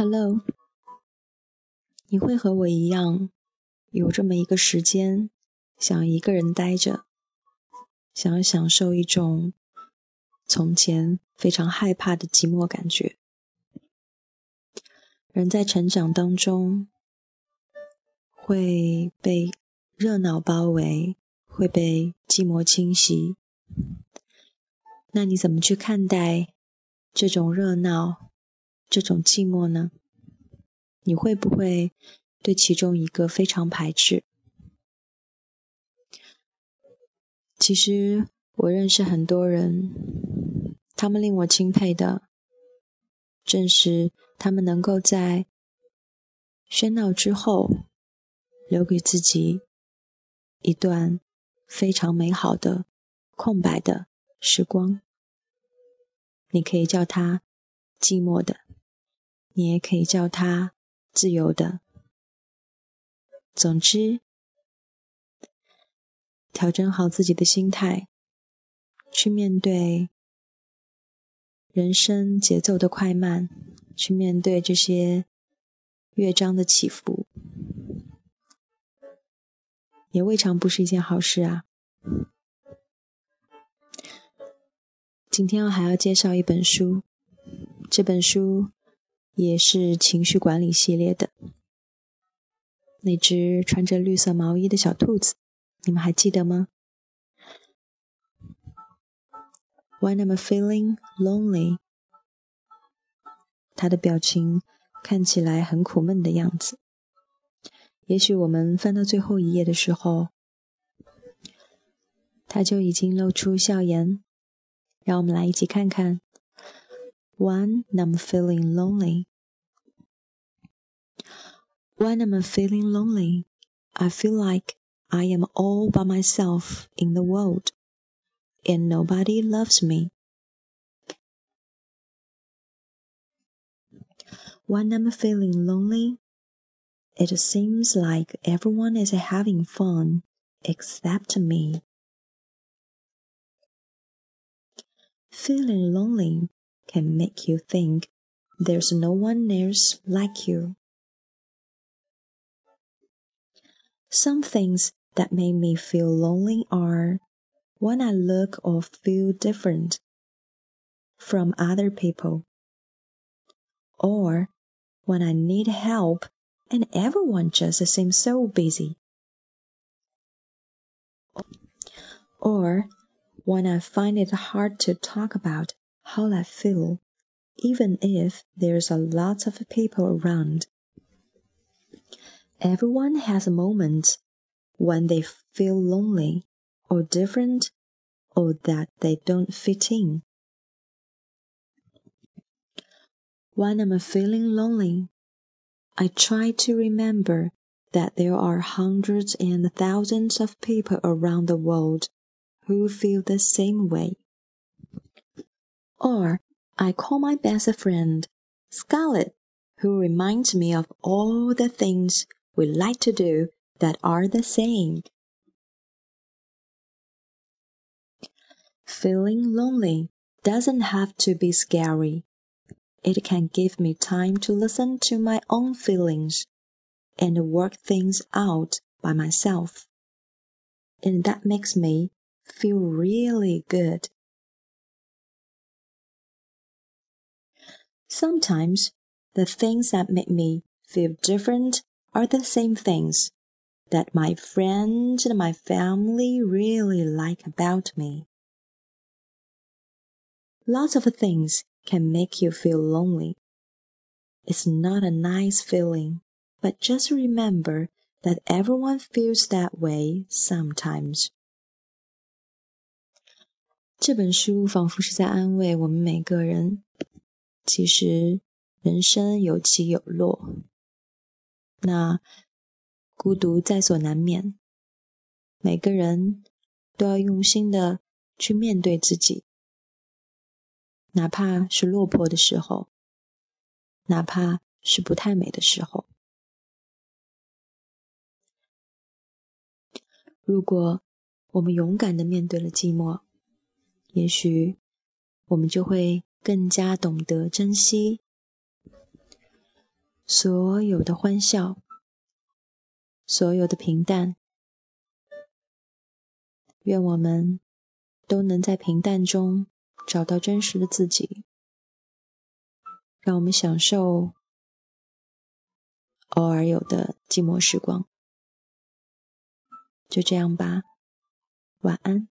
Hello，你会和我一样，有这么一个时间，想一个人待着，想要享受一种从前非常害怕的寂寞感觉。人在成长当中，会被热闹包围，会被寂寞侵袭。那你怎么去看待这种热闹？这种寂寞呢？你会不会对其中一个非常排斥？其实我认识很多人，他们令我钦佩的，正是他们能够在喧闹之后，留给自己一段非常美好的空白的时光。你可以叫它寂寞的。你也可以叫它自由的。总之，调整好自己的心态，去面对人生节奏的快慢，去面对这些乐章的起伏，也未尝不是一件好事啊。今天我还要介绍一本书，这本书。也是情绪管理系列的那只穿着绿色毛衣的小兔子，你们还记得吗？When I'm feeling lonely，他的表情看起来很苦闷的样子。也许我们翻到最后一页的时候，他就已经露出笑颜。让我们来一起看看。When I'm feeling lonely. When I'm feeling lonely, I feel like I am all by myself in the world and nobody loves me. When I'm feeling lonely, it seems like everyone is having fun except me. Feeling lonely can make you think there's no one else like you. Some things that make me feel lonely are when I look or feel different from other people, or when I need help and everyone just seems so busy, or when I find it hard to talk about how I feel, even if there's a lot of people around. Everyone has a moment when they feel lonely or different or that they don't fit in. When I'm feeling lonely, I try to remember that there are hundreds and thousands of people around the world who feel the same way. Or I call my best friend, Scarlett, who reminds me of all the things we like to do that are the same. Feeling lonely doesn't have to be scary. It can give me time to listen to my own feelings and work things out by myself. And that makes me feel really good. Sometimes the things that make me feel different are the same things that my friends and my family really like about me. Lots of things can make you feel lonely. It's not a nice feeling, but just remember that everyone feels that way sometimes. 这本书仿佛是在安慰我们每个人。 其实，人生有起有落。那孤独在所难免，每个人都要用心的去面对自己，哪怕是落魄的时候，哪怕是不太美的时候。如果我们勇敢的面对了寂寞，也许我们就会更加懂得珍惜。所有的欢笑，所有的平淡。愿我们都能在平淡中找到真实的自己。让我们享受偶尔有的寂寞时光。就这样吧，晚安。